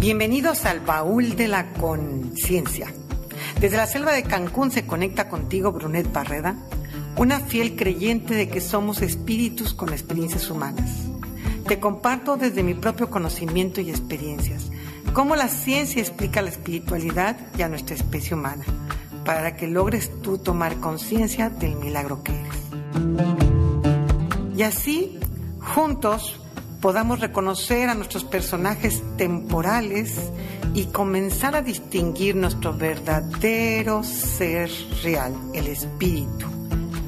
Bienvenidos al baúl de la conciencia. Desde la selva de Cancún se conecta contigo Brunet Barreda, una fiel creyente de que somos espíritus con experiencias humanas. Te comparto desde mi propio conocimiento y experiencias cómo la ciencia explica la espiritualidad y a nuestra especie humana, para que logres tú tomar conciencia del milagro que eres. Y así, juntos, podamos reconocer a nuestros personajes temporales y comenzar a distinguir nuestro verdadero ser real, el espíritu,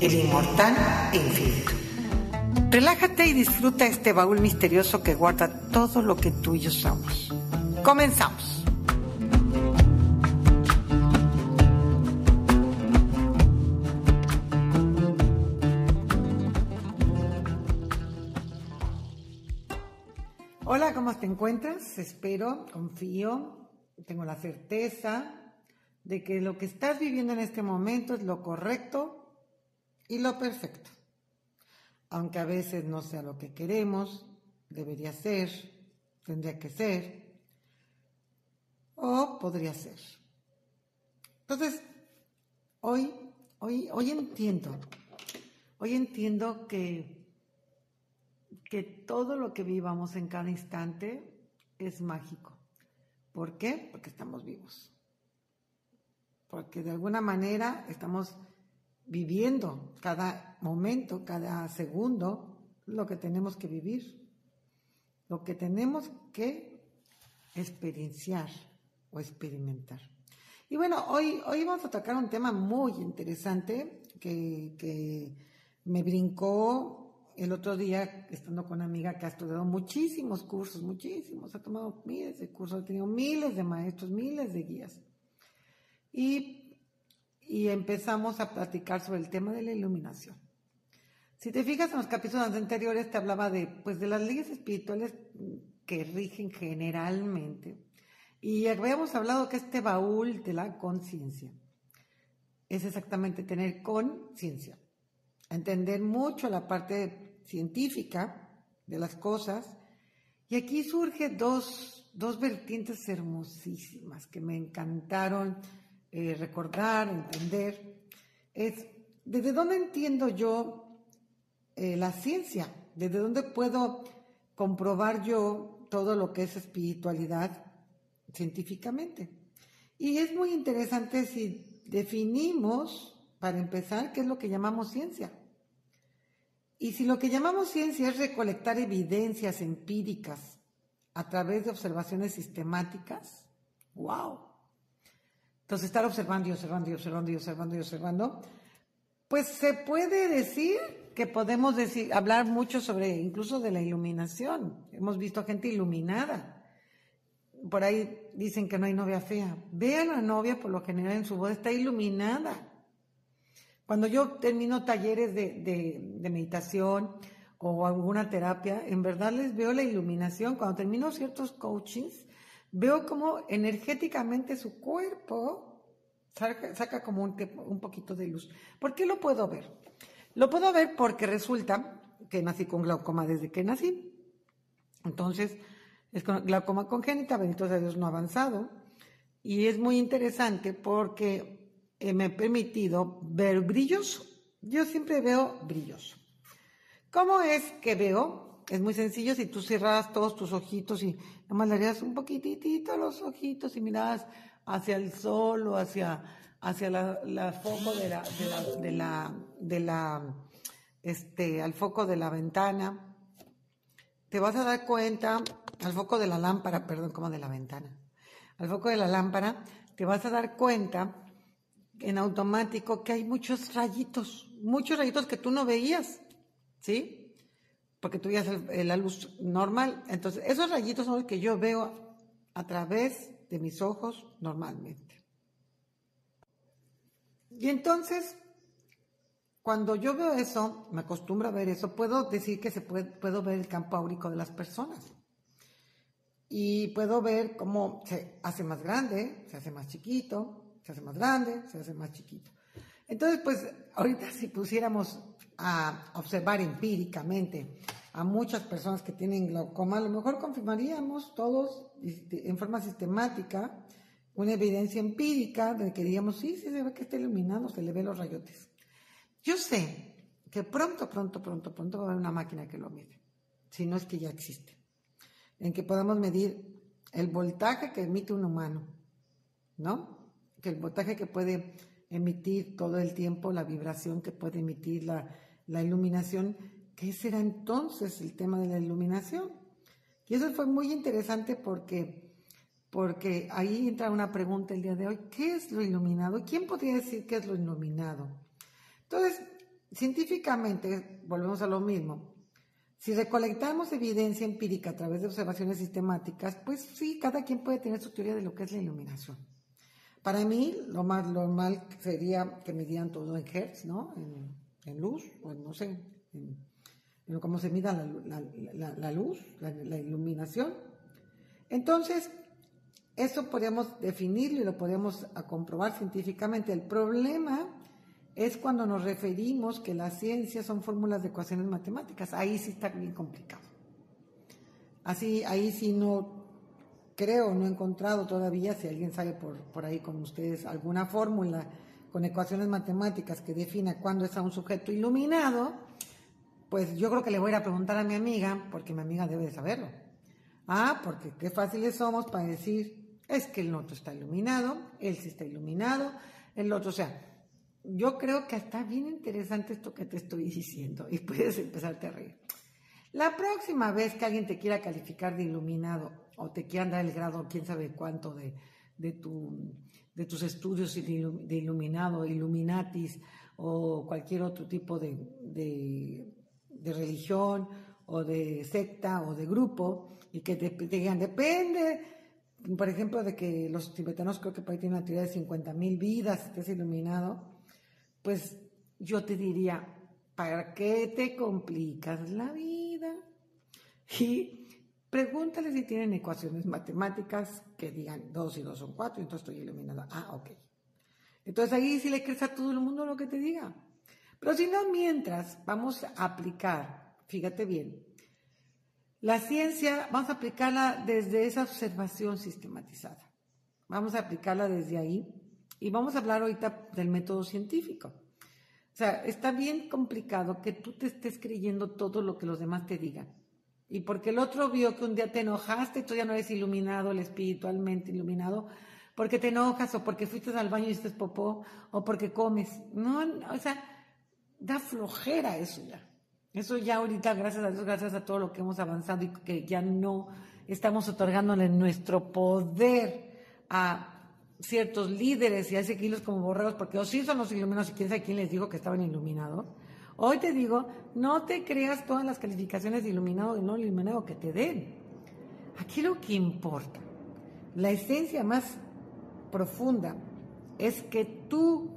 el inmortal e infinito. Relájate y disfruta este baúl misterioso que guarda todo lo que tú y yo somos. Comenzamos. Te encuentras? Espero, confío, tengo la certeza de que lo que estás viviendo en este momento es lo correcto y lo perfecto. Aunque a veces no sea lo que queremos, debería ser, tendría que ser, o podría ser. Entonces, hoy, hoy, hoy entiendo, hoy entiendo que que todo lo que vivamos en cada instante es mágico. ¿Por qué? Porque estamos vivos. Porque de alguna manera estamos viviendo cada momento, cada segundo, lo que tenemos que vivir, lo que tenemos que experienciar o experimentar. Y bueno, hoy, hoy vamos a tocar un tema muy interesante que, que me brincó el otro día, estando con una amiga que ha estudiado muchísimos cursos, muchísimos, ha tomado miles de cursos, ha tenido miles de maestros, miles de guías. Y, y empezamos a platicar sobre el tema de la iluminación. Si te fijas en los capítulos anteriores, te hablaba de, pues, de las leyes espirituales que rigen generalmente. Y habíamos hablado que este baúl de la conciencia es exactamente tener conciencia entender mucho la parte científica de las cosas. Y aquí surge dos, dos vertientes hermosísimas que me encantaron eh, recordar, entender. Es, ¿desde dónde entiendo yo eh, la ciencia? ¿Desde dónde puedo comprobar yo todo lo que es espiritualidad científicamente? Y es muy interesante si definimos, para empezar, qué es lo que llamamos ciencia. Y si lo que llamamos ciencia es recolectar evidencias empíricas a través de observaciones sistemáticas, wow. Entonces estar observando y observando y observando y observando observando, pues se puede decir que podemos decir, hablar mucho sobre incluso de la iluminación. Hemos visto gente iluminada. Por ahí dicen que no hay novia fea. Vean a la novia, por lo general en su voz está iluminada. Cuando yo termino talleres de, meditación o alguna terapia, en verdad les veo la iluminación. Cuando termino ciertos coachings, veo como energéticamente su cuerpo saca, como un, un, poquito de luz. ¿Por qué lo puedo ver? Lo puedo ver porque resulta que nací con glaucoma desde que nací. Entonces, es glaucoma congénita, bendito sea Dios, no avanzado. Y es muy interesante porque eh, me he permitido ver brillos. Yo siempre veo brillos. ¿Cómo es que veo? Es muy sencillo si tú cierras todos tus ojitos y nomás le harías un poquitito los ojitos y miras hacia el sol o hacia, hacia la, foco de la, de la, de la, de la, este, al foco de la ventana. Te vas a dar cuenta, al foco de la lámpara, perdón, como de la ventana, al foco de la lámpara, te vas a dar cuenta en automático que hay muchos rayitos, muchos rayitos que tú no veías, ¿sí? Porque tú veías la luz normal. Entonces, esos rayitos son los que yo veo a través de mis ojos normalmente. Y entonces, cuando yo veo eso, me acostumbro a ver eso, puedo decir que se puede, puedo ver el campo áurico de las personas. Y puedo ver cómo se hace más grande, se hace más chiquito, se hace más grande, se hace más chiquito. Entonces, pues ahorita si pusiéramos a observar empíricamente a muchas personas que tienen glaucoma, a lo mejor confirmaríamos todos este, en forma sistemática una evidencia empírica de que diríamos, sí, sí se ve que está iluminado, se le ve los rayotes. Yo sé que pronto, pronto, pronto, pronto va a haber una máquina que lo mide, si no es que ya existe, en que podamos medir el voltaje que emite un humano, ¿no? Que el voltaje que puede emitir todo el tiempo, la vibración que puede emitir la, iluminación, ¿qué será entonces el tema de la iluminación? Y eso fue muy interesante porque porque ahí entra una pregunta el día de hoy, ¿qué es lo iluminado? ¿Quién podría decir qué es lo iluminado? Entonces, científicamente, volvemos a lo mismo, si recolectamos evidencia empírica a través de observaciones sistemáticas, pues sí, cada quien puede tener su teoría de lo que es la iluminación. Para mí, lo más normal sería que midieran todo en hertz, ¿no? En, luz, o no sé, en, cómo se mida la, luz, la iluminación. Entonces, eso podemos definirlo y lo podemos comprobar científicamente. El problema es cuando nos referimos que la ciencia son fórmulas de ecuaciones matemáticas. Ahí sí está bien complicado. Así, ahí sí no creo, no he encontrado todavía, si alguien sabe por, por ahí con ustedes alguna fórmula con ecuaciones matemáticas que defina cuándo es a un sujeto iluminado, pues yo creo que le voy a ir a preguntar a mi amiga, porque mi amiga debe de saberlo. Ah, porque qué fáciles somos para decir, es que el otro está iluminado, él sí está iluminado, el otro, o sea, yo creo que está bien interesante esto que te estoy diciendo y puedes empezarte a reír. La próxima vez que alguien te quiera calificar de iluminado o te quiera dar el grado, quién sabe cuánto, de, de, tu, de tus estudios de, iluminado, iluminatis o cualquier otro tipo de, religión o de secta o de grupo y que te, te digan, depende por ejemplo, de que los tibetanos creo que por ahí tienen una teoría de 50 mil vidas, estés iluminado, pues yo te diría, ¿para qué te complicas la vida? Y pregúntale si tienen ecuaciones matemáticas que digan 2 y 2 son 4, entonces estoy iluminado. Ah, ok. Entonces ahí sí le crees a todo el mundo lo que te diga. Pero si no, mientras vamos a aplicar, fíjate bien, la ciencia, vamos a aplicarla desde esa observación sistematizada. Vamos a aplicarla desde ahí y vamos a hablar ahorita del método científico. O sea, está bien complicado que tú te estés creyendo todo lo que los demás te digan. Y porque el otro vio que un día te enojaste, tú ya no eres iluminado, el espiritualmente iluminado, porque te enojas o porque fuiste al baño y hiciste popó o porque comes. No, o sea, da flojera eso ya. Eso ya ahorita, gracias a Dios, gracias a todo lo que hemos avanzado y que ya no estamos otorgándole nuestro poder a ciertos líderes y a kilos como borregos, porque o sí son los iluminados y quién sabe quién les dijo que estaban iluminados. Hoy te digo, no te creas todas las calificaciones de iluminado y no iluminado que te den. Aquí lo que importa, la esencia más profunda es que tú,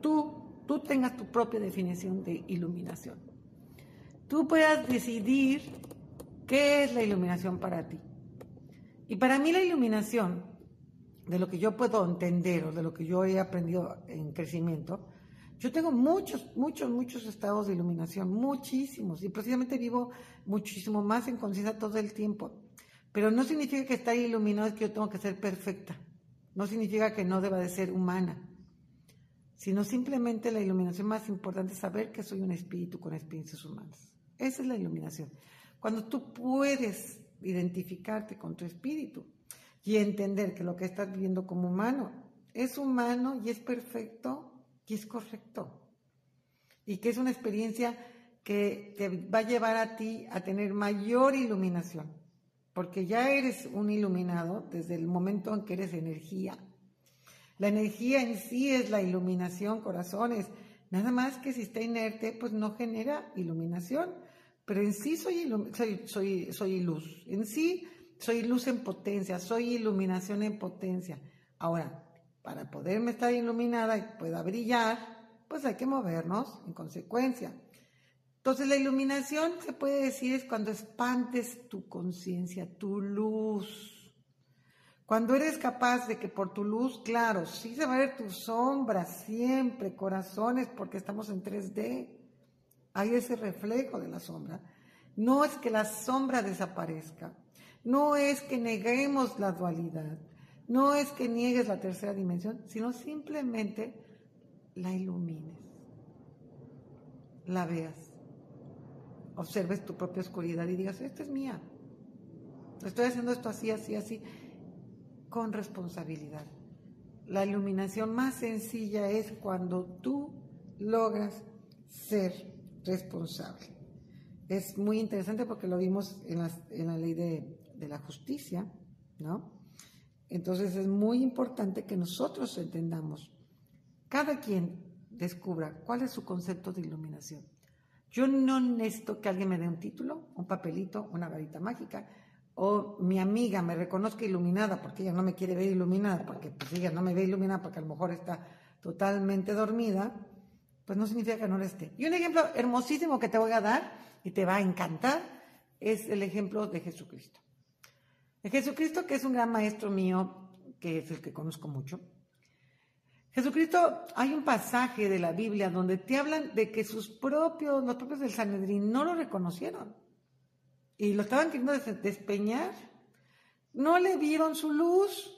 tú, tú tengas tu propia definición de iluminación tú puedas decidir qué es la iluminación para ti. Y para mí la iluminación, de lo que yo puedo entender o de lo que yo he aprendido en crecimiento, yo tengo muchos, muchos, muchos estados de iluminación, muchísimos, y precisamente vivo muchísimo más en conciencia todo el tiempo. Pero no significa que estar iluminado es que yo tengo que ser perfecta, no significa que no deba de ser humana, sino simplemente la iluminación más importante es saber que soy un espíritu con experiencias humanas. Esa es la iluminación. Cuando tú puedes identificarte con tu espíritu y entender que lo que estás viendo como humano es humano y es perfecto y es correcto. Y que es una experiencia que te va a llevar a ti a tener mayor iluminación. Porque ya eres un iluminado desde el momento en que eres energía. La energía en sí es la iluminación, corazones. Nada más que si está inerte, pues no genera iluminación pero en sí soy, soy, soy, luz, en sí soy luz en potencia, soy iluminación en potencia. Ahora, para poderme estar iluminada y pueda brillar, pues hay que movernos en consecuencia. Entonces la iluminación se puede decir es cuando espantes tu conciencia, tu luz. Cuando eres capaz de que por tu luz, claro, sí se va a ver tu sombra siempre, corazones, porque estamos en 3D hay ese reflejo de la sombra, No es que la sombra desaparezca, no es que neguemos la dualidad, no es que niegues la tercera dimensión, sino simplemente la ilumines, la veas, observes tu propia oscuridad y digas, esta es mía, estoy haciendo esto así, así, así, con responsabilidad. La iluminación más sencilla es cuando tú logras ser responsable. Es muy interesante porque lo vimos en, la ley de, de la justicia, ¿no? Entonces es muy importante que nosotros entendamos, cada quien descubra cuál es su concepto de iluminación. Yo no necesito que alguien me dé un título, un papelito, una varita mágica o mi amiga me reconozca iluminada porque ella no me quiere ver iluminada, porque pues ella no me ve iluminada porque a lo mejor está totalmente dormida, pues no significa que no lo esté. Y un ejemplo hermosísimo que te voy a dar y te va a encantar es el ejemplo de Jesucristo. Jesucristo, que es un gran maestro mío, que es el que conozco mucho. Jesucristo, hay un pasaje de la Biblia donde te hablan de que sus propios, los propios del Sanedrín no lo reconocieron y lo estaban queriendo despeñar. No le vieron su luz.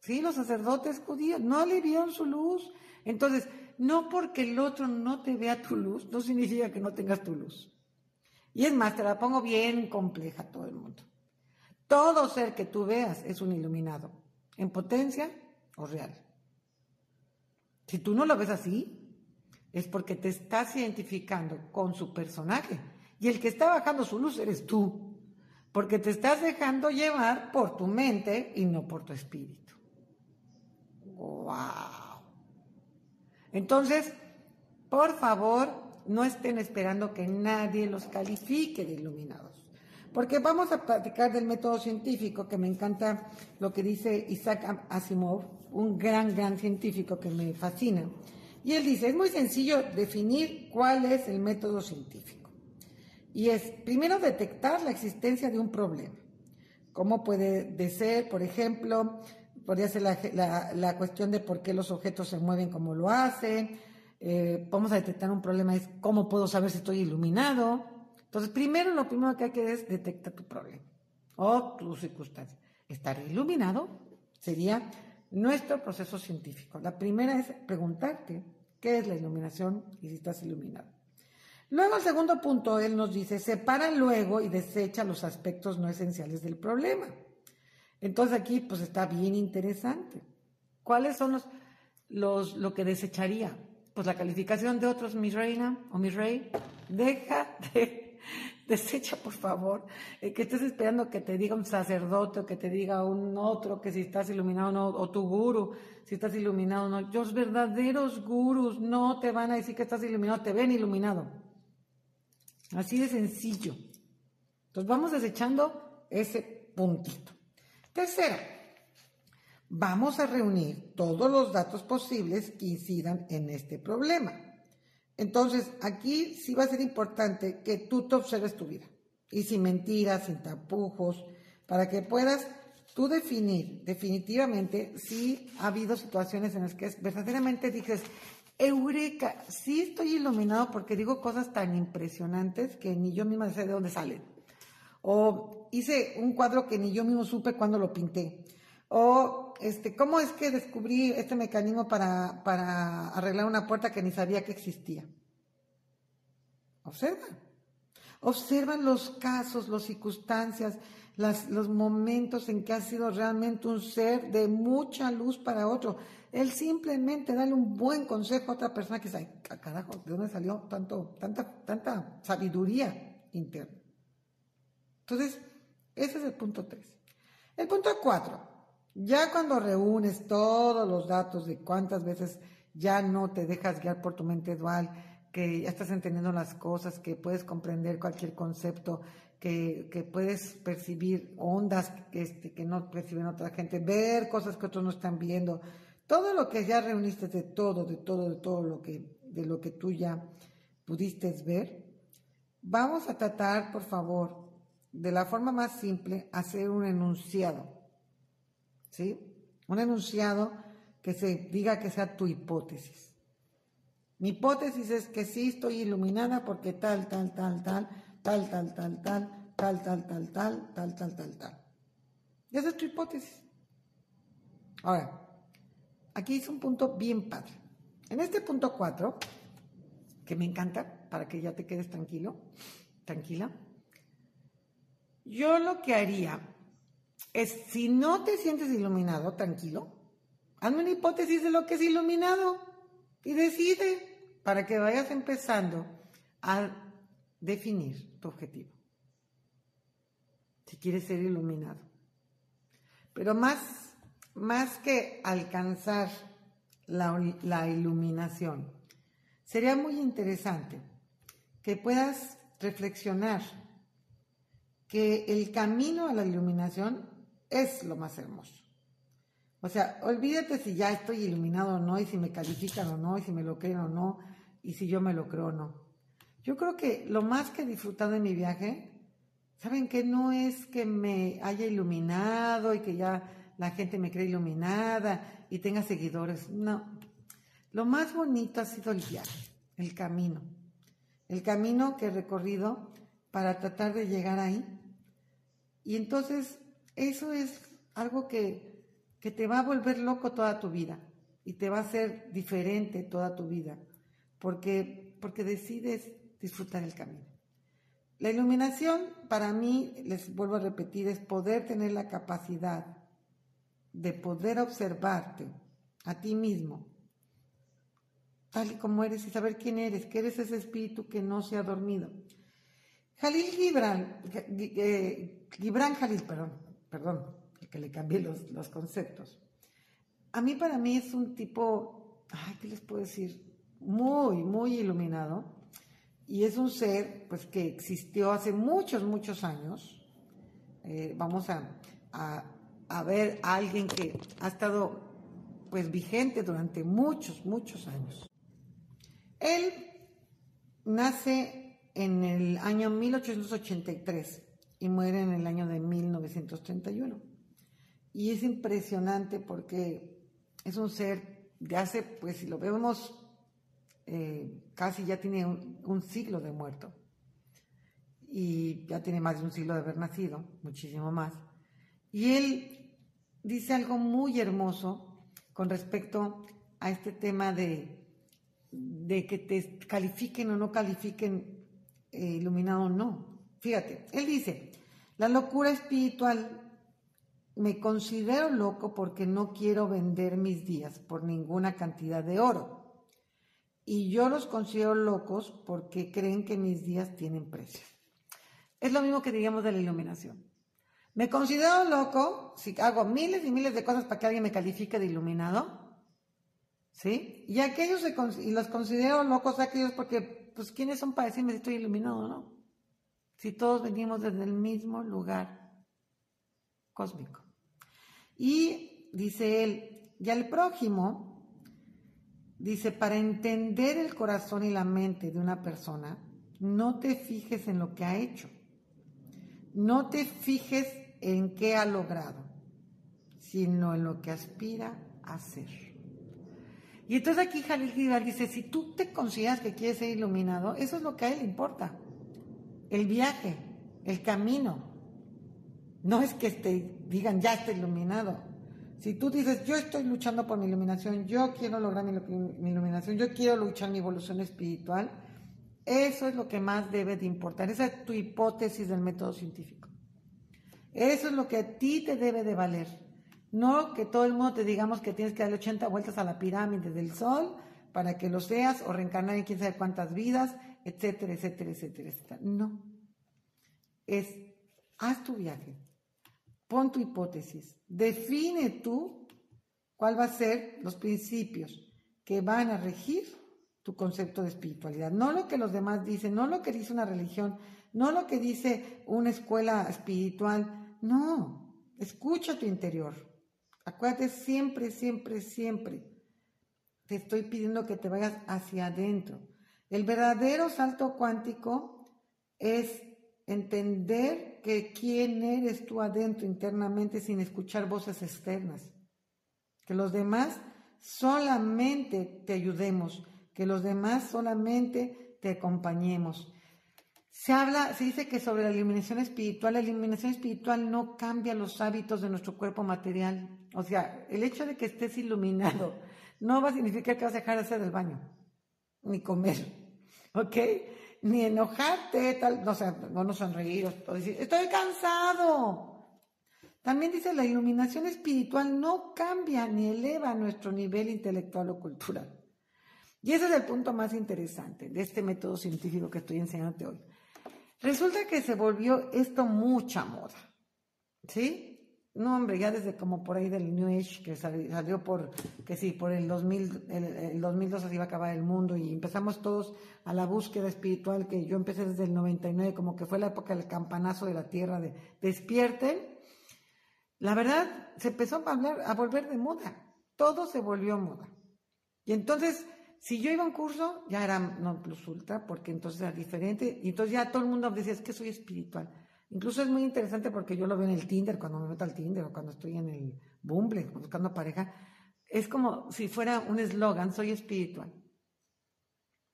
Sí, los sacerdotes judíos no le vieron su luz. Entonces, no porque el otro no te vea tu luz, no significa que no tengas tu luz. Y es más, te la pongo bien compleja a todo el mundo. Todo ser que tú veas es un iluminado, en potencia o real. Si tú no lo ves así, es porque te estás identificando con su personaje y el que está bajando su luz eres tú, porque te estás dejando llevar por tu mente y no por tu espíritu. ¡Wow! Entonces, por favor, no estén esperando que nadie los califique de iluminados. Porque vamos a platicar del método científico, que me encanta lo que dice Isaac Asimov, un gran, gran científico que me fascina. Y él dice, es muy sencillo definir cuál es el método científico. Y es, primero, detectar la existencia de un problema. ¿Cómo puede ser, por ejemplo, podría ser la, cuestión de por qué los objetos se mueven como lo hacen? Eh, vamos a detectar un problema, es cómo puedo saber si estoy iluminado. Entonces, primero, lo primero que hay que es detectar tu problema o tu circunstancia. Estar iluminado sería nuestro proceso científico. La primera es preguntarte qué es la iluminación y si estás iluminado. Luego, el segundo punto, él nos dice, separa luego y desecha los aspectos no esenciales del problema. Entonces aquí, pues está bien interesante. ¿Cuáles son los, los, lo que desecharía? Pues la calificación de otros, mi reina o mi rey. Deja de, desecha por favor, eh, que estés esperando que te diga un sacerdote o que te diga un otro que si estás iluminado o no, o tu guru, si estás iluminado o no. Los verdaderos gurus no te van a decir que estás iluminado, te ven iluminado. Así de sencillo. Entonces vamos desechando ese puntito. Tercera, vamos a reunir todos los datos posibles que incidan en este problema. Entonces, aquí sí va a ser importante que tú te observes tu vida. Y sin mentiras, sin tapujos, para que puedas tú definir definitivamente si ha habido situaciones en las que verdaderamente dices, Eureka, sí estoy iluminado porque digo cosas tan impresionantes que ni yo misma sé de dónde salen. O hice un cuadro que ni yo mismo supe cuándo lo pinté. O este, ¿cómo es que descubrí este mecanismo para, para arreglar una puerta que ni sabía que existía? Observa. Observan los casos, las circunstancias, los momentos en que ha sido realmente un ser de mucha luz para otro. Él simplemente dale un buen consejo a otra persona que dice, carajo, ¿de dónde salió tanto, tanta, tanta sabiduría interna? Entonces, ese es el punto 3. El punto 4, ya cuando reúnes todos los datos de cuántas veces ya no te dejas guiar por tu mente dual, que ya estás entendiendo las cosas, que puedes comprender cualquier concepto, que, que puedes percibir ondas que, este, que no perciben otra gente, ver cosas que otros no están viendo, todo lo que ya reuniste de todo, de todo, de todo lo que, de lo que tú ya pudiste ver, vamos a tratar, por favor, de la forma más simple, hacer un enunciado. ¿Sí? Un enunciado que se diga que sea tu hipótesis. Mi hipótesis es que sí estoy iluminada porque tal, tal, tal, tal. tal, tal, tal, tal, tal, tal, tal, tal, tal, tal, tal, tal. Esa es tu hipótesis. Ahora, aquí es un punto bien padre. En este punto 4, que me encanta, para que ya te quedes tranquilo, tranquila, yo lo que haría es, si no te sientes iluminado, tranquilo, hazme una hipótesis de lo que es iluminado y decide para que vayas empezando a definir tu objetivo. Si quieres ser iluminado. Pero más, más que alcanzar la, la iluminación, sería muy interesante que puedas reflexionar que el camino a la iluminación es lo más hermoso. O sea, olvídate si ya estoy iluminado o no, y si me califican o no, y si me lo creen o no, y si yo me lo creo o no. Yo creo que lo más que he disfrutado de mi viaje, ¿saben que No es que me haya iluminado y que ya la gente me cree iluminada y tenga seguidores. No. Lo más bonito ha sido el viaje, el camino. El camino que he recorrido para tratar de llegar ahí. Y entonces eso es algo que, que te va a volver loco toda tu vida y te va a hacer diferente toda tu vida, porque, porque decides disfrutar el camino. La iluminación para mí, les vuelvo a repetir, es poder tener la capacidad de poder observarte a ti mismo, tal y como eres y saber quién eres, que eres ese espíritu que no se ha dormido. Jalil Gibran, eh, Gibran Jalil, perdón, perdón, que le cambié los, los conceptos. A mí, para mí, es un tipo, ¿qué les puedo decir? Muy, muy iluminado. Y es un ser, pues, que existió hace muchos, muchos años. Eh, vamos a, a, a ver a alguien que ha estado, pues, vigente durante muchos, muchos años. Él nace en el año 1883 y muere en el año de 1931. Y es impresionante porque es un ser de hace, pues si lo vemos, eh, casi ya tiene un, siglo de muerto. Y ya tiene más de un siglo de haber nacido, muchísimo más. Y él dice algo muy hermoso con respecto a este tema de, de que te califiquen o no califiquen eh, iluminado no. Fíjate, él dice, la locura espiritual, me considero loco porque no quiero vender mis días por ninguna cantidad de oro. Y yo los considero locos porque creen que mis días tienen precio. Es lo mismo que digamos de la iluminación. Me considero loco si hago miles y miles de cosas para que alguien me califique de iluminado. ¿Sí? Y aquellos y los considero locos aquellos porque pues ¿quiénes son para decirme si estoy iluminado no? Si todos venimos desde el mismo lugar cósmico. Y dice él, y al prójimo, dice, para entender el corazón y la mente de una persona, no te fijes en lo que ha hecho, no te fijes en qué ha logrado, sino en lo que aspira a ser. Y entonces aquí Jalil Gibran dice, si tú te consideras que quieres ser iluminado, eso es lo que a él le importa. El viaje, el camino. No es que te digan, ya está iluminado. Si tú dices, yo estoy luchando por mi iluminación, yo quiero lograr mi, mi iluminación, yo quiero luchar mi evolución espiritual, eso es lo que más debe de importar. Esa es tu hipótesis del método científico. Eso es lo que a ti te debe de valer. No que todo el mundo te digamos que tienes que darle 80 vueltas a la pirámide del sol para que lo seas o reencarnar en quién sabe cuántas vidas, etcétera, etcétera, etcétera, etcétera. No. Es, haz tu viaje, pon tu hipótesis, define tú cuál va a ser los principios que van a regir tu concepto de espiritualidad. No lo que los demás dicen, no lo que dice una religión, no lo que dice una escuela espiritual. No, escucha tu interior. Acuérdate siempre, siempre, siempre. Te estoy pidiendo que te vayas hacia adentro. El verdadero salto cuántico es entender que quién eres tú adentro internamente sin escuchar voces externas. Que los demás solamente te ayudemos, que los demás solamente te acompañemos. Se habla, se dice que sobre la iluminación espiritual, la iluminación espiritual no cambia los hábitos de nuestro cuerpo material. O sea, el hecho de que estés iluminado no va a significar que vas a dejar de hacer el baño, ni comer, ¿ok? Ni enojarte, tal, no, sé, no sonreír estoy cansado. También dice, la iluminación espiritual no cambia ni eleva nuestro nivel intelectual o cultural. Y ese es el punto más interesante de este método científico que estoy enseñándote hoy. Resulta que se volvió esto mucha moda, ¿sí? No, hombre, ya desde como por ahí del New Age, que salió, por, que sí, por el 2000, el, el 2002 se iba a acabar el mundo y empezamos todos a la búsqueda espiritual, que yo empecé desde el 99, como que fue la época del campanazo de la tierra, de despierten. La verdad, se empezó a, hablar, a volver de moda, todo se volvió moda. Y entonces, si yo iba a un curso, ya era no plus ultra, porque entonces era diferente, y entonces ya todo el mundo decía, es que soy espiritual. Incluso es muy interesante porque yo lo veo en el Tinder, cuando me meto al Tinder o cuando estoy en el Bumble buscando pareja. Es como si fuera un eslogan, soy espiritual.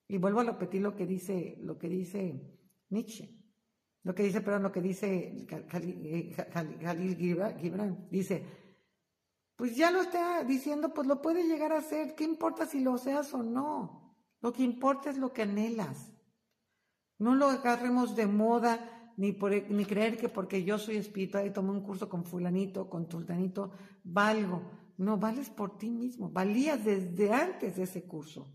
Y vuelvo a repetir lo que dice, lo que dice Nietzsche. Lo que dice, perdón, lo que dice Jalil Gibran. Dice, pues ya lo está diciendo, pues lo puede llegar a ser. ¿Qué importa si lo seas o no? Lo que importa es lo que anhelas. No lo agarremos de moda ni, por, ni creer que porque yo soy espiritual y tomé un curso con fulanito, con tultanito, valgo. No, vales por ti mismo. Valías desde antes de ese curso.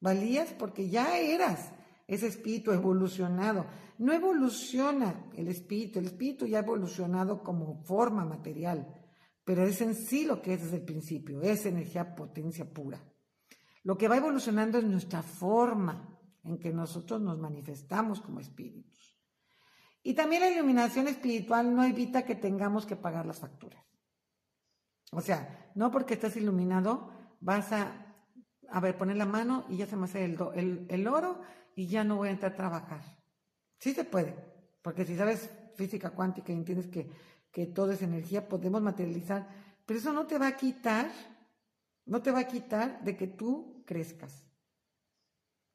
Valías porque ya eras ese espíritu evolucionado. No evoluciona el espíritu, el espíritu ya ha evolucionado como forma material, pero es en sí lo que es desde el principio, es energía potencia pura. Lo que va evolucionando es nuestra forma en que nosotros nos manifestamos como espíritus. Y también la iluminación espiritual no evita que tengamos que pagar las facturas. O sea, no porque estés iluminado vas a, a ver, poner la mano y ya se me hace el, el, oro y ya no voy a entrar a trabajar. Sí se puede, porque si sabes física cuántica y entiendes que, que todo es energía, podemos materializar, pero eso no te va a quitar, no te va a quitar de que tú crezcas,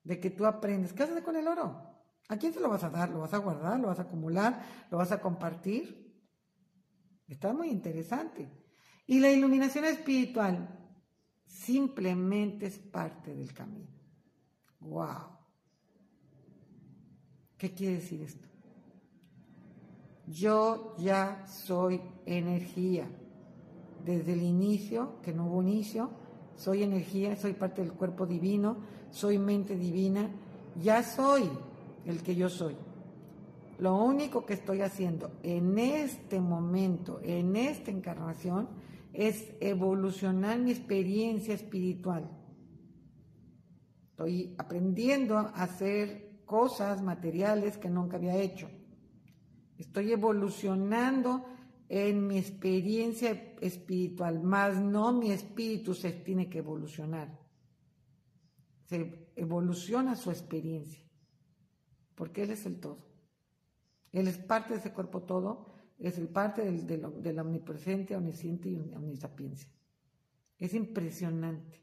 de que tú aprendes. ¿Qué haces con el oro? ¿A quién se lo vas a dar? ¿Lo vas a guardar? ¿Lo vas a acumular? ¿Lo vas a compartir? Está muy interesante. Y la iluminación espiritual simplemente es parte del camino. ¡Wow! ¿Qué quiere decir esto? Yo ya soy energía. Desde el inicio, que no hubo inicio, soy energía, soy parte del cuerpo divino, soy mente divina, ya soy el que yo soy. Lo único que estoy haciendo en este momento, en esta encarnación, es evolucionar mi experiencia espiritual. Estoy aprendiendo a hacer cosas materiales que nunca había hecho. Estoy evolucionando en mi experiencia espiritual, más no mi espíritu se tiene que evolucionar. Se evoluciona su experiencia porque Él es el todo. Él es parte de ese cuerpo todo, es el parte del, de la omnipresente, omnisciente y omnisapiencia. Es impresionante.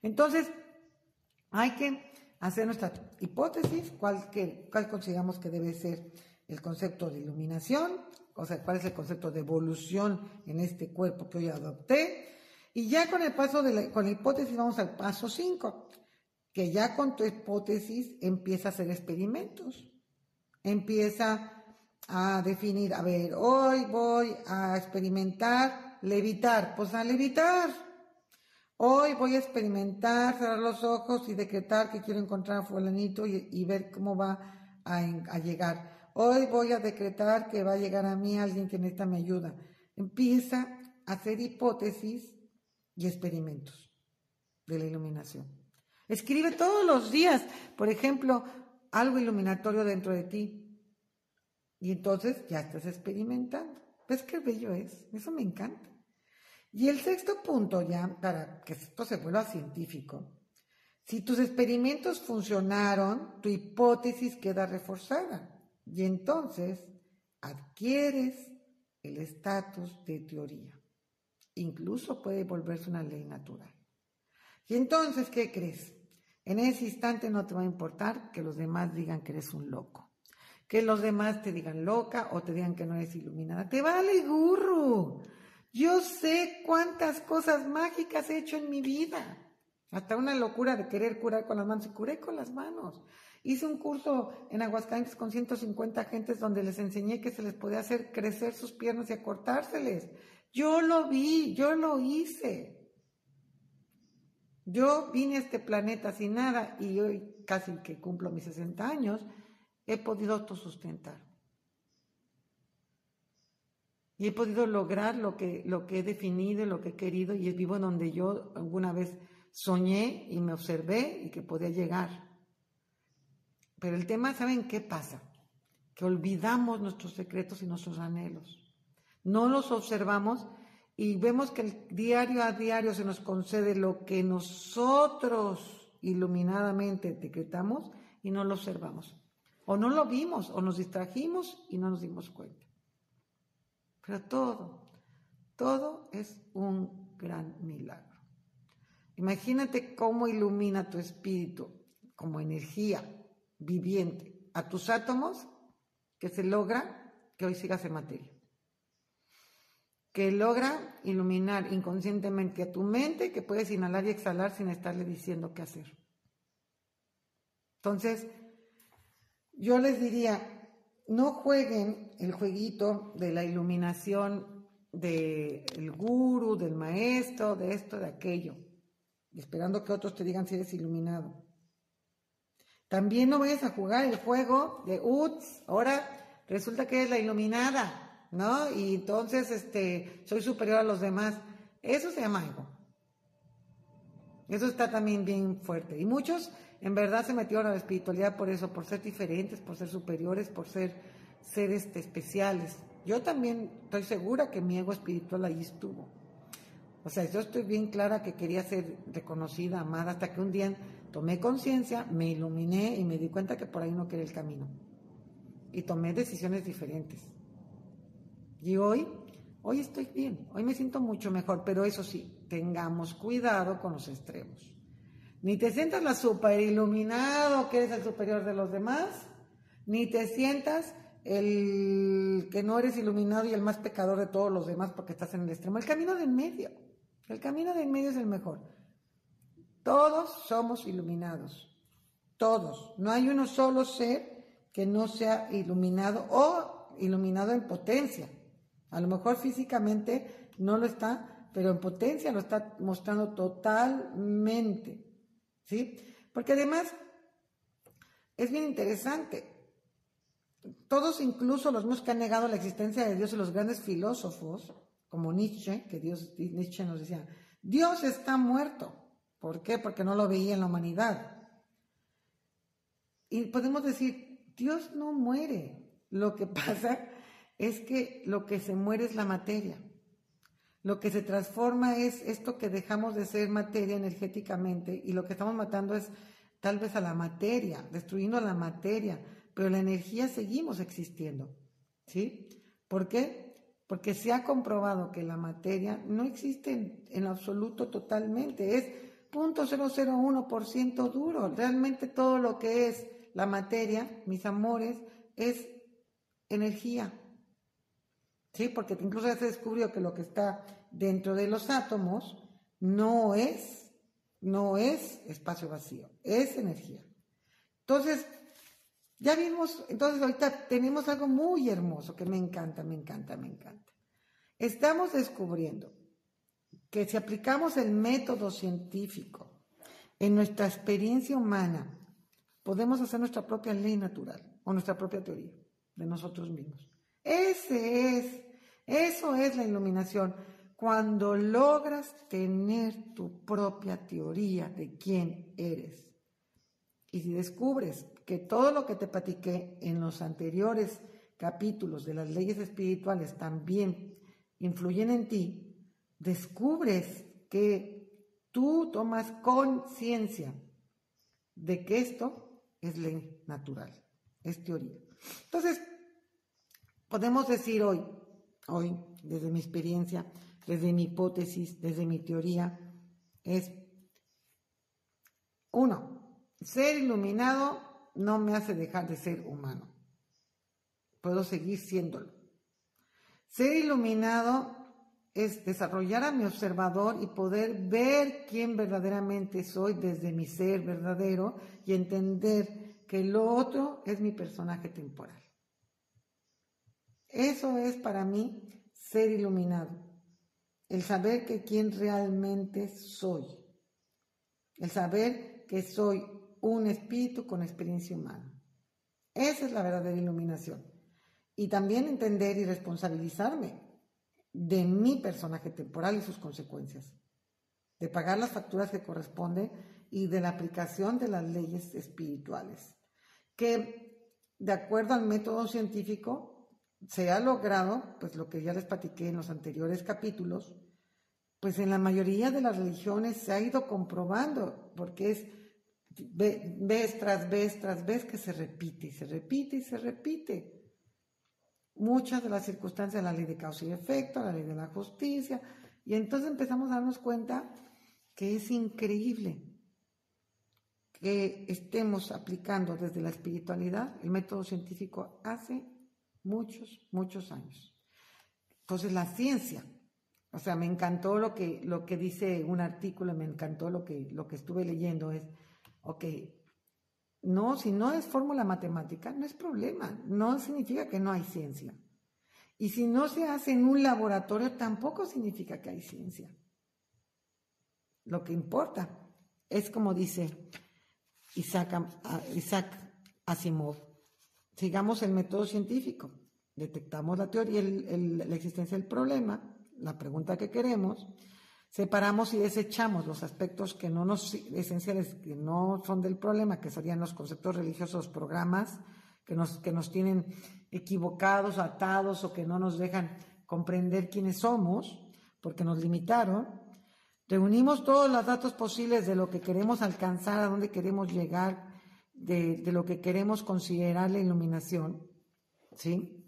Entonces, hay que hacer nuestra hipótesis, cuál, que, cuál consideramos que debe ser el concepto de iluminación, o sea, cuál es el concepto de evolución en este cuerpo que hoy adopté. Y ya con el paso de la, con la hipótesis vamos al paso 5, que ya con tu hipótesis empieza a hacer experimentos, empieza a definir, a ver, hoy voy a experimentar levitar, pues a levitar. Hoy voy a experimentar, cerrar los ojos y decretar que quiero encontrar a fulanito y, ver cómo va a, a, llegar. Hoy voy a decretar que va a llegar a mí alguien que necesita mi ayuda. Empieza a hacer hipótesis y experimentos de la iluminación. Escribe todos los días, por ejemplo, algo iluminatorio dentro de ti. Y entonces ya estás experimentando. ¿Ves qué bello es? Eso me encanta. Y el sexto punto ya, para que esto se vuelva científico. Si tus experimentos funcionaron, tu hipótesis queda reforzada. Y entonces adquieres el estatus de teoría. Incluso puede volverse una ley natural. Y entonces, ¿qué crees? En ese instante no te va a importar que los demás digan que eres un loco. que los demás te digan loca o te digan que no eres iluminada. Te vale gurru. Yo sé cuántas cosas mágicas he hecho en mi vida. Hasta una locura de querer curar con las manos. Y curé con las manos. Hice un curso en Aguascalientes con 150 gentes donde les enseñé que se les podía hacer crecer sus piernas y acortárseles. Yo lo vi, yo lo hice. Yo vine a este planeta sin nada y hoy casi que cumplo mis 60 años, he podido autosustentar. Y he podido lograr lo que, lo que he definido, lo que he querido y vivo en donde yo alguna vez soñé y me observé y que podía llegar. Pero el tema, ¿saben qué pasa? Que olvidamos nuestros secretos y nuestros anhelos. No los observamos y vemos que el diario a diario se nos concede lo que nosotros iluminadamente decretamos y no lo observamos. O no lo vimos, o nos distrajimos y no nos dimos cuenta. Pero todo, todo es un gran milagro. Imagínate cómo ilumina tu espíritu como energía viviente a tus átomos que se logra que hoy sigas en materia. Que logra iluminar inconscientemente a tu mente que puedes inhalar y exhalar sin estarle diciendo qué hacer. Entonces, yo les diría, no jueguen el jueguito de la iluminación del guru, del maestro, de esto, de aquello, esperando que otros te digan si eres iluminado. También no vayas a jugar el juego de, uts, ahora resulta que eres la iluminada, ¿no? Y entonces, este, soy superior a los demás. Eso se llama ego. Eso está también bien fuerte. Y muchos en verdad se metieron a la espiritualidad por eso, por ser diferentes, por ser superiores, por ser seres este, especiales. Yo también estoy segura que mi ego espiritual ahí estuvo. O sea, yo estoy bien clara que quería ser reconocida, amada, hasta que un día tomé conciencia, me iluminé y me di cuenta que por ahí no quería el camino. Y tomé decisiones diferentes. Y hoy, hoy estoy bien, hoy me siento mucho mejor, pero eso sí, tengamos cuidado con los extremos. Ni te sientas la super iluminado que eres el superior de los demás, ni te sientas el que no eres iluminado y el más pecador de todos los demás porque estás en el extremo. El camino de en medio, el camino de en medio es el mejor. Todos somos iluminados, todos. No hay uno solo ser que no sea iluminado o iluminado en potencia. A lo mejor físicamente no lo está, pero en potencia lo está mostrando totalmente. ¿sí? Porque además es bien interesante. Todos, incluso los mismos que han negado la existencia de Dios y los grandes filósofos, como Nietzsche, que Dios, Nietzsche nos decía, Dios está muerto. ¿Por qué? Porque no lo veía en la humanidad. Y podemos decir, Dios no muere. Lo que pasa es que lo que se muere es la materia. Lo que se transforma es esto que dejamos de ser materia energéticamente y lo que estamos matando es tal vez a la materia, destruyendo a la materia, pero la energía seguimos existiendo. ¿Sí? ¿Por qué? Porque se ha comprobado que la materia no existe en, absoluto totalmente, es 0.001% duro. Realmente todo lo que es la materia, mis amores, es energía. ¿Sí? Porque incluso ya se descubrió que lo que está dentro de los átomos no es, no es espacio vacío, es energía. Entonces, ya vimos, entonces ahorita tenemos algo muy hermoso que me encanta, me encanta, me encanta. Estamos descubriendo que si aplicamos el método científico en nuestra experiencia humana, podemos hacer nuestra propia ley natural o nuestra propia teoría de nosotros mismos. Ese es, eso es la iluminación. Cuando logras tener tu propia teoría de quién eres. Y si descubres que todo lo que te platiqué en los anteriores capítulos de las leyes espirituales también influyen en ti, descubres que tú tomas conciencia de que esto es ley natural, es teoría. Entonces, Podemos decir hoy, hoy, desde mi experiencia, desde mi hipótesis, desde mi teoría, es, uno, ser iluminado no me hace dejar de ser humano. puedo seguir siéndolo. Ser iluminado es desarrollar a mi observador y poder ver quién verdaderamente soy desde mi ser verdadero y entender que lo otro es mi personaje temporal. Eso es para mí ser iluminado, el saber que quién realmente soy, el saber que soy un espíritu con experiencia humana. Esa es la verdadera iluminación. Y también entender y responsabilizarme de mi personaje temporal y sus consecuencias, de pagar las facturas que corresponden y de la aplicación de las leyes espirituales, que de acuerdo al método científico se ha logrado, pues lo que ya les platiqué en los anteriores capítulos, pues en la mayoría de las religiones se ha ido comprobando, porque es vez tras vez tras vez que se repite y se repite y se repite. Muchas de las circunstancias, la ley de causa y efecto, la ley de la justicia, y entonces empezamos a darnos cuenta que es increíble que estemos aplicando desde la espiritualidad el método científico hace muchos, muchos años. Entonces la ciencia, o sea, me encantó lo que, lo que dice un artículo, me encantó lo que, lo que estuve leyendo, es, ok, no, si no es fórmula matemática, no es problema. No significa que no hay ciencia. Y si no se hace en un laboratorio, tampoco significa que hay ciencia. Lo que importa es como dice Isaac, Asimov. Sigamos el método científico. Detectamos la teoría, la existencia del problema, la pregunta que queremos, separamos y desechamos los aspectos que no nos esenciales, que no son del problema, que serían los conceptos religiosos, programas que nos, que nos tienen equivocados, atados o que no nos dejan comprender quiénes somos, porque nos limitaron. Reunimos todos los datos posibles de lo que queremos alcanzar, a dónde queremos llegar, de, lo que queremos considerar la iluminación, ¿sí?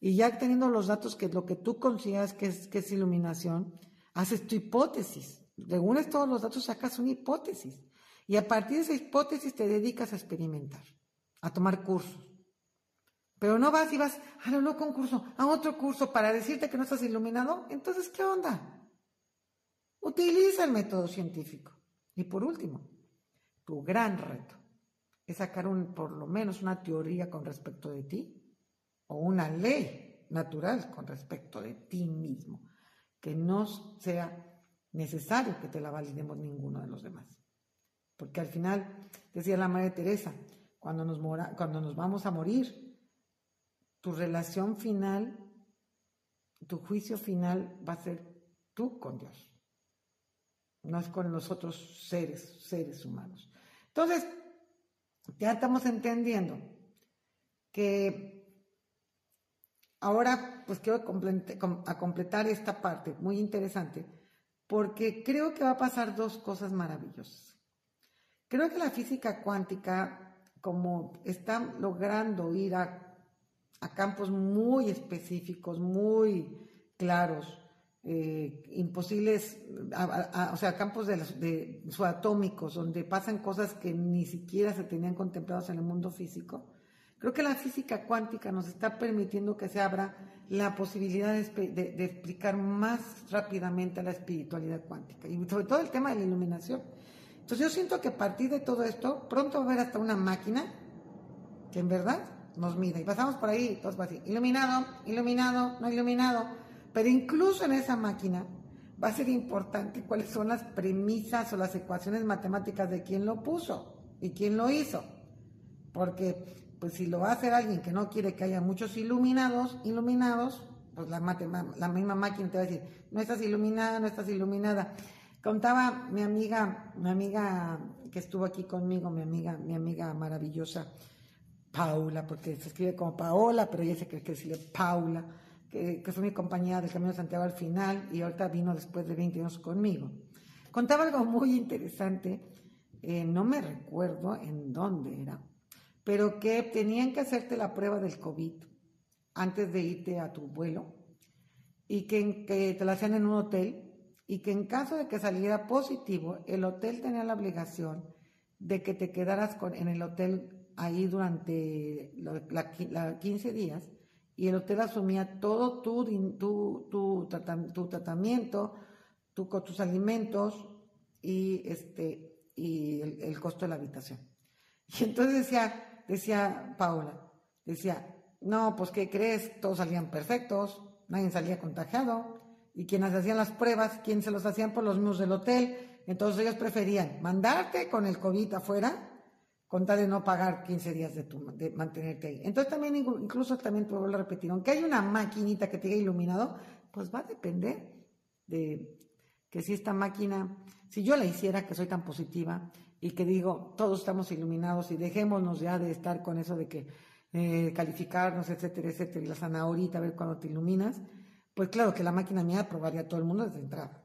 Y ya teniendo los datos que lo que tú consideras que es, iluminación, haces tu hipótesis, reúnes todos los datos, sacas una hipótesis y a partir de esa hipótesis te dedicas a experimentar, a tomar cursos. Pero no vas y vas a lo loco un curso, a otro curso para decirte que no estás iluminado. Entonces, ¿qué onda? Utiliza el método científico. Y por último, tu gran reto es sacar un, por lo menos una teoría con respecto de ti o una ley natural con respecto de ti mismo que no sea necesario que te la validemos ninguno de los demás. Porque al final, decía la Madre Teresa, cuando nos, mora, cuando nos vamos a morir, tu relación final, tu juicio final va a ser tú con Dios, no es con los otros seres, seres humanos. Entonces, ya estamos entendiendo que Ahora, pues quiero a completar esta parte muy interesante, porque creo que va a pasar dos cosas maravillosas. Creo que la física cuántica, como está logrando ir a, campos muy específicos, muy claros, eh, imposibles, o sea, campos de, de subatómicos, donde pasan cosas que ni siquiera se tenían contemplados en el mundo físico, Creo que la física cuántica nos está permitiendo que se abra la posibilidad de, explicar más rápidamente la espiritualidad cuántica y sobre todo el tema de la iluminación. Entonces yo siento que a partir de todo esto, pronto va a haber hasta una máquina que en verdad nos mida y pasamos por ahí, todos así, iluminado, iluminado, no iluminado, pero incluso en esa máquina va a ser importante cuáles son las premisas o las ecuaciones matemáticas de quién lo puso y quién lo hizo, porque pues si lo va a hacer alguien que no quiere que haya muchos iluminados, iluminados, pues la, la misma máquina te va a decir, no estás iluminada, no estás iluminada. Contaba mi amiga, mi amiga que estuvo aquí conmigo, mi amiga, mi amiga maravillosa, Paula, porque se escribe como Paola, pero ella se cree que decirle Paula, que, fue mi compañera del Camino de Santiago al final y ahorita vino después de 20 años conmigo. Contaba algo muy interesante, eh, no me recuerdo en dónde era, pero que tenían que hacerte la prueba del COVID antes de irte a tu vuelo y que, te la hacían en un hotel y que en caso de que saliera positivo, el hotel tenía la obligación de que te quedaras en el hotel ahí durante los 15 días y el hotel asumía todo tu, tu, tu, tu tratamiento, tu, tus alimentos y, este, y el, costo de la habitación. Y entonces decía, decía Paula, decía, no, pues ¿qué crees? Todos salían perfectos, nadie salía contagiado, y quienes hacían las pruebas, quienes se los hacían por los mismos del hotel, entonces ellos preferían mandarte con el COVID afuera, con tal de no pagar 15 días de, tu, de mantenerte ahí. Entonces también, incluso también te vuelvo a repetir, aunque hay una maquinita que te haya iluminado, pues va a depender de que si esta máquina, si yo la hiciera, que soy tan positiva, y que digo, todos estamos iluminados y dejémonos ya de estar con eso de que eh, calificarnos, etcétera, etcétera, y la zanahorita, a ver cuándo te iluminas, pues claro que la máquina mía aprobaría a todo el mundo desde entrada.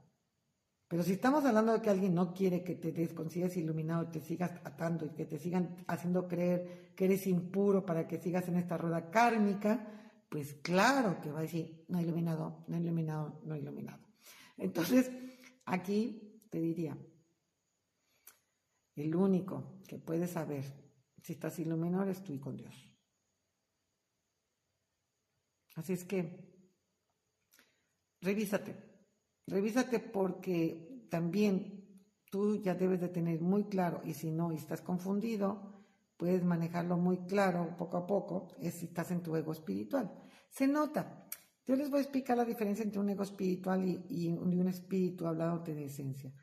Pero si estamos hablando de que alguien no quiere que te desconsigas iluminado, te sigas atando y que te sigan haciendo creer que eres impuro para que sigas en esta rueda kármica, pues claro que va a decir, no iluminado, no iluminado, no iluminado. Entonces, aquí te diría, el único que puede saber si estás iluminado es tú y con Dios. Así es que, revísate Revísate porque también tú ya debes de tener muy claro, y si no, estás confundido, puedes manejarlo muy claro poco a poco, es si estás en tu ego espiritual. Se nota. Yo les voy a explicar la diferencia entre un ego espiritual y, y un espíritu hablándote de esencia.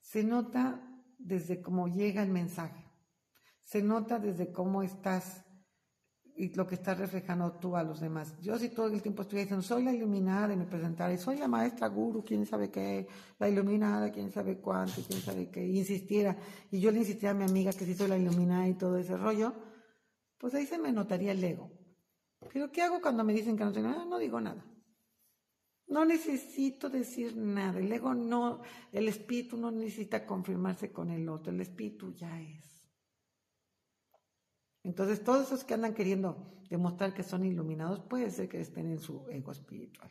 Se nota desde cómo llega el mensaje. Se nota desde cómo estás y lo que estás reflejando tú a los demás. Yo si todo el tiempo estoy diciendo, soy la iluminada y me presentaré, soy la maestra guru, quién sabe qué, la iluminada, quién sabe cuánto, quién sabe qué, insistiera, y yo le insistiera a mi amiga que si soy la iluminada y todo ese rollo, pues ahí se me notaría el ego. Pero ¿qué hago cuando me dicen que no soy nada? No digo nada. No necesito decir nada. El ego no, el espíritu no necesita confirmarse con el otro. El espíritu ya es. Entonces, todos esos que andan queriendo demostrar que son iluminados, puede ser que estén en su ego espiritual.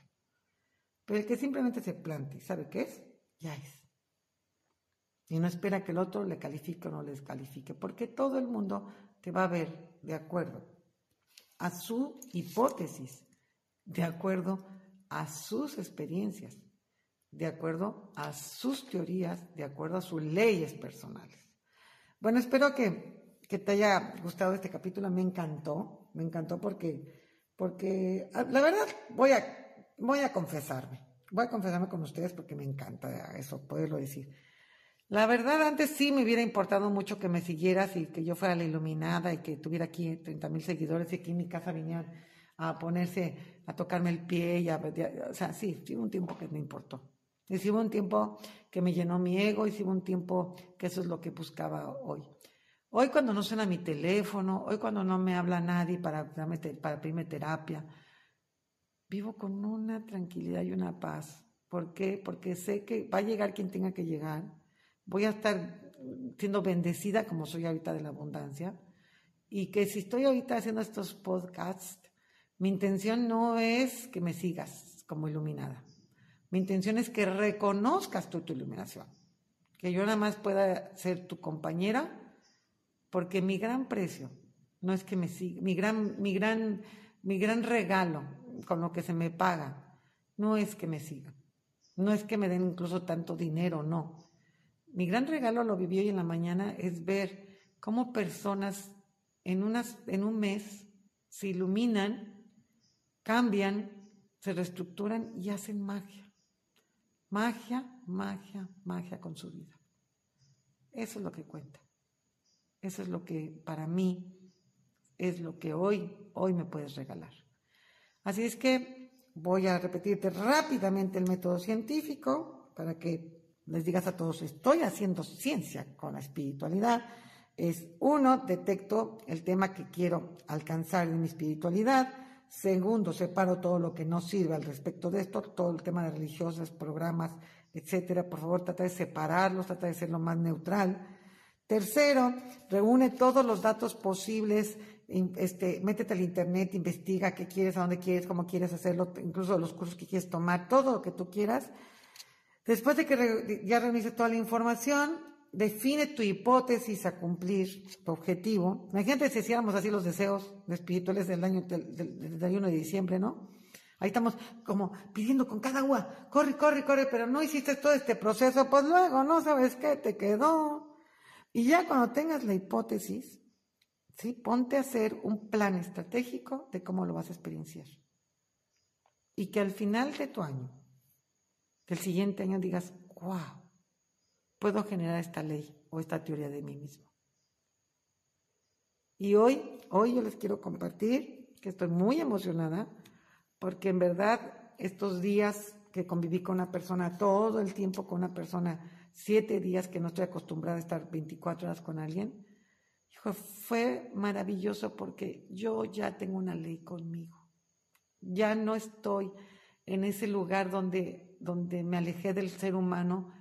Pero el que simplemente se plante sabe qué es, ya es. Y no espera que el otro le califique o no le descalifique, porque todo el mundo te va a ver de acuerdo a su hipótesis, de acuerdo a sus experiencias, de acuerdo a sus teorías, de acuerdo a sus leyes personales. Bueno, espero que que te haya gustado este capítulo. Me encantó, me encantó porque, porque ah, la verdad voy a, voy a confesarme. Voy a confesarme con ustedes porque me encanta eso, poderlo decir. La verdad, antes sí me hubiera importado mucho que me siguieras y que yo fuera la iluminada y que tuviera aquí 30 mil seguidores y aquí en mi casa vinieran a ponerse, a tocarme el pie y a, o sea, sí, sí hubo un tiempo que me importó. Y sí hubo un tiempo que me llenó mi ego y sí hubo un tiempo que eso es lo que buscaba hoy. Hoy cuando no suena mi teléfono, hoy cuando no me habla nadie para, para pedirme terapia, vivo con una tranquilidad y una paz. ¿Por qué? Porque sé que va a llegar quien tenga que llegar. Voy a estar siendo bendecida como soy ahorita de la abundancia. Y que si estoy ahorita haciendo estos podcasts, mi intención no es que me sigas como iluminada. Mi intención es que reconozcas tu iluminación. Que yo nada más pueda ser tu compañera porque mi gran precio no es que me siga, mi gran, mi gran, mi gran regalo con lo que se me paga, no es que me sigan, no es que me den incluso tanto dinero, no. Mi gran regalo lo viví hoy en la mañana es ver cómo personas en, unas, en un mes se iluminan, cambian, se reestructuran y hacen magia. Magia, magia, magia con su vida. Eso es lo que cuenta. Eso es lo que para mí es lo que hoy, hoy me puedes regalar. Así es que voy a repetirte rápidamente el método científico para que les digas a todos, estoy haciendo ciencia con la espiritualidad. Es uno, detecto el tema que quiero alcanzar en mi espiritualidad. Segundo, separo todo lo que no sirve al respecto de esto, todo el tema de religiosas, programas, etcétera. Por favor, trata de separarlos, trata de ser lo más neutral. Tercero, reúne todos los datos posibles, este, métete al internet, investiga qué quieres, a dónde quieres, cómo quieres hacerlo, incluso los cursos que quieres tomar, todo lo que tú quieras. Después de que ya reuniste toda la información, define tu hipótesis a cumplir, tu objetivo. Imagínate si hiciéramos así los deseos espirituales del año del, del, 31 de diciembre, ¿no? Ahí estamos como pidiendo con cada agua, corre, corre, corre, pero no hiciste todo este proceso, pues luego, ¿no sabes qué? Te quedó. Y ya cuando tengas la hipótesis, ¿sí? Ponte a hacer un plan estratégico de cómo lo vas a experienciar. Y que al final de tu año, del siguiente año, digas, wow, puedo generar esta ley o esta teoría de mí mismo. Y hoy, hoy yo les quiero compartir que estoy muy emocionada porque en verdad estos días que conviví con una persona, todo el tiempo con una persona, siete días que no estoy acostumbrada a estar 24 horas con alguien, fue maravilloso porque yo ya tengo una ley conmigo. Ya no estoy en ese lugar donde, donde me alejé del ser humano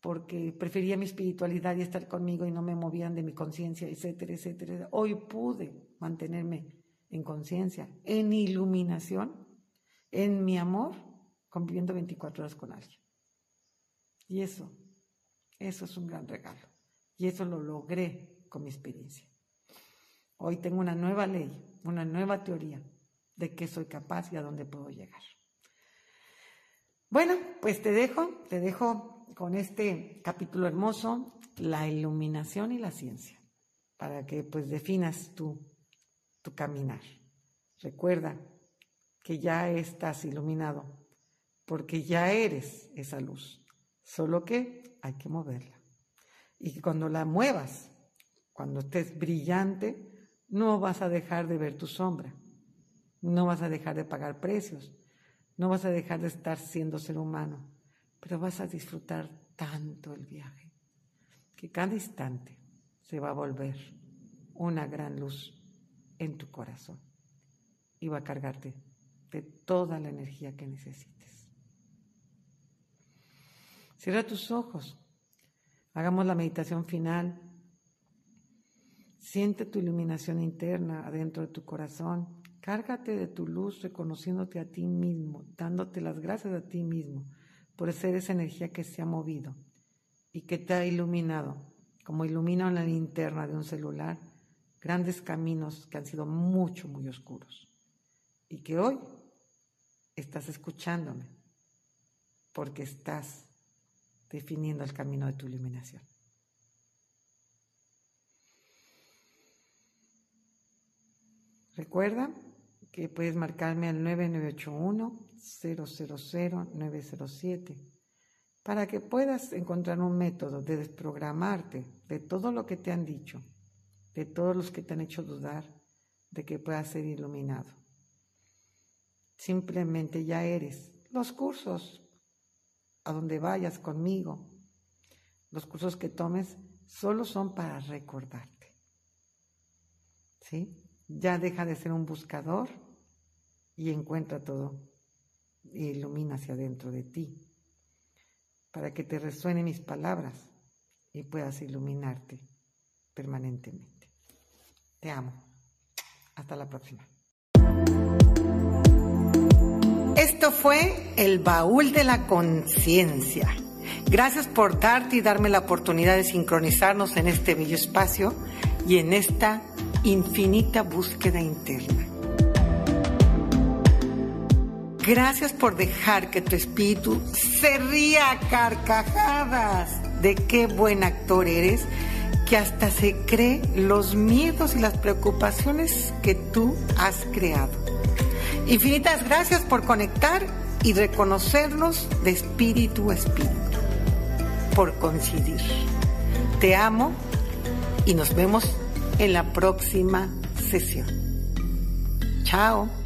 porque prefería mi espiritualidad y estar conmigo y no me movían de mi conciencia, etcétera, etcétera. Hoy pude mantenerme en conciencia, en iluminación, en mi amor, conviviendo 24 horas con alguien. Y eso, eso es un gran regalo. Y eso lo logré con mi experiencia. Hoy tengo una nueva ley, una nueva teoría de qué soy capaz y a dónde puedo llegar. Bueno, pues te dejo, te dejo con este capítulo hermoso, la iluminación y la ciencia, para que pues definas tu, tu caminar. Recuerda que ya estás iluminado, porque ya eres esa luz, solo que hay que moverla. Y cuando la muevas, cuando estés brillante, no vas a dejar de ver tu sombra, no vas a dejar de pagar precios, no vas a dejar de estar siendo ser humano pero vas a disfrutar tanto el viaje que cada instante se va a volver una gran luz en tu corazón y va a cargarte de toda la energía que necesites. Cierra tus ojos, hagamos la meditación final. Siente tu iluminación interna adentro de tu corazón. Cárgate de tu luz reconociéndote a ti mismo, dándote las gracias a ti mismo por ser esa energía que se ha movido y que te ha iluminado, como ilumina una linterna de un celular, grandes caminos que han sido mucho, muy oscuros. Y que hoy estás escuchándome porque estás definiendo el camino de tu iluminación. Recuerda que puedes marcarme al 9981-000-907 para que puedas encontrar un método de desprogramarte de todo lo que te han dicho, de todos los que te han hecho dudar de que puedas ser iluminado. Simplemente ya eres. Los cursos a donde vayas conmigo, los cursos que tomes, solo son para recordarte. ¿Sí? ya deja de ser un buscador y encuentra todo y ilumina hacia adentro de ti para que te resuenen mis palabras y puedas iluminarte permanentemente. Te amo. Hasta la próxima. Esto fue el baúl de la conciencia. Gracias por darte y darme la oportunidad de sincronizarnos en este bello espacio y en esta infinita búsqueda interna. Gracias por dejar que tu espíritu se ría a carcajadas de qué buen actor eres, que hasta se cree los miedos y las preocupaciones que tú has creado. Infinitas gracias por conectar y reconocernos de espíritu a espíritu, por coincidir. Te amo y nos vemos en la próxima sesión. Chao.